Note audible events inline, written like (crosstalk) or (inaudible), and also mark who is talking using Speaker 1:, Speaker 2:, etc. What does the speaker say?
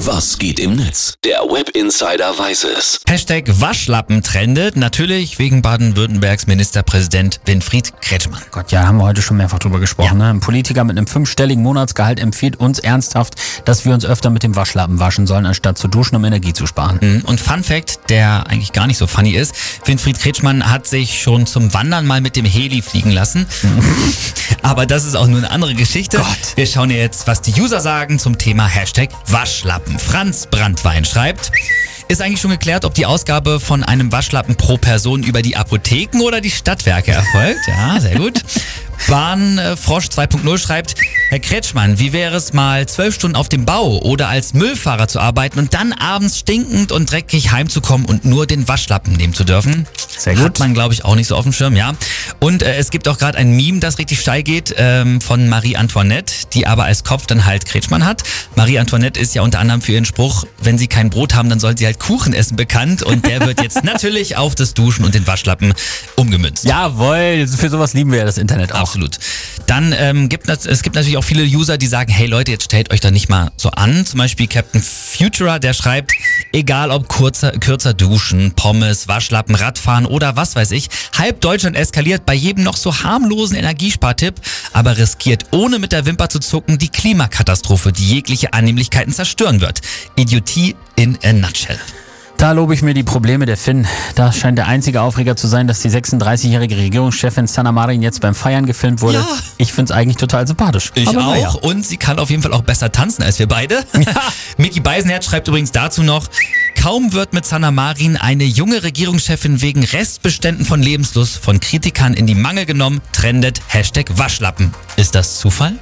Speaker 1: Was geht im Netz? Der Web Insider weiß es.
Speaker 2: Hashtag Waschlappen trendet, natürlich wegen Baden-Württembergs Ministerpräsident Winfried Kretschmann.
Speaker 3: Gott, ja, haben wir heute schon mehrfach drüber gesprochen. Ne? Ein Politiker mit einem fünfstelligen Monatsgehalt empfiehlt uns ernsthaft, dass wir uns öfter mit dem Waschlappen waschen sollen, anstatt zu duschen, um Energie zu sparen.
Speaker 2: Mhm. Und Fun Fact, der eigentlich gar nicht so funny ist, Winfried Kretschmann hat sich schon zum Wandern mal mit dem Heli fliegen lassen. (laughs) Aber das ist auch nur eine andere Geschichte.
Speaker 3: Gott.
Speaker 2: Wir schauen jetzt, was die User sagen zum Thema Hashtag Waschlappen. Franz Brandwein schreibt, ist eigentlich schon geklärt, ob die Ausgabe von einem Waschlappen pro Person über die Apotheken oder die Stadtwerke erfolgt? Ja, sehr gut. Bahnfrosch 2.0 schreibt, Herr Kretschmann, wie wäre es mal zwölf Stunden auf dem Bau oder als Müllfahrer zu arbeiten und dann abends stinkend und dreckig heimzukommen und nur den Waschlappen nehmen zu dürfen?
Speaker 3: Sehr gut.
Speaker 2: Hat man, glaube ich, auch nicht so auf dem Schirm, ja. Und äh, es gibt auch gerade ein Meme, das richtig steil geht, ähm, von Marie Antoinette, die aber als Kopf dann halt Kretschmann hat. Marie Antoinette ist ja unter anderem für ihren Spruch, wenn sie kein Brot haben, dann soll sie halt Kuchen essen bekannt. Und der wird jetzt (laughs) natürlich auf das Duschen und den Waschlappen umgemünzt.
Speaker 3: Jawohl, für sowas lieben wir ja das Internet auch.
Speaker 2: Absolut. Dann ähm, gibt es es gibt natürlich auch viele User, die sagen, hey Leute, jetzt stellt euch da nicht mal so an. Zum Beispiel Captain Futura, der schreibt, egal ob kurzer, kürzer duschen, Pommes, Waschlappen, Radfahren oder was weiß ich, halb Deutschland eskaliert bei jedem noch so harmlosen Energiespartipp, aber riskiert ohne mit der Wimper zu zucken die Klimakatastrophe, die jegliche Annehmlichkeiten zerstören wird. Idiotie in a nutshell.
Speaker 3: Da lobe ich mir die Probleme der Finn. Da scheint der einzige Aufreger zu sein, dass die 36-jährige Regierungschefin Sanna Marin jetzt beim Feiern gefilmt wurde.
Speaker 2: Ja.
Speaker 3: Ich find's eigentlich total sympathisch.
Speaker 2: Ich
Speaker 3: Aber
Speaker 2: auch.
Speaker 3: naja.
Speaker 2: Und sie kann auf jeden Fall auch besser tanzen als wir beide. (laughs) Miki Beisenherz schreibt übrigens dazu noch, kaum wird mit Sanna Marin eine junge Regierungschefin wegen Restbeständen von Lebenslust von Kritikern in die Mangel genommen, trendet Hashtag Waschlappen. Ist das Zufall?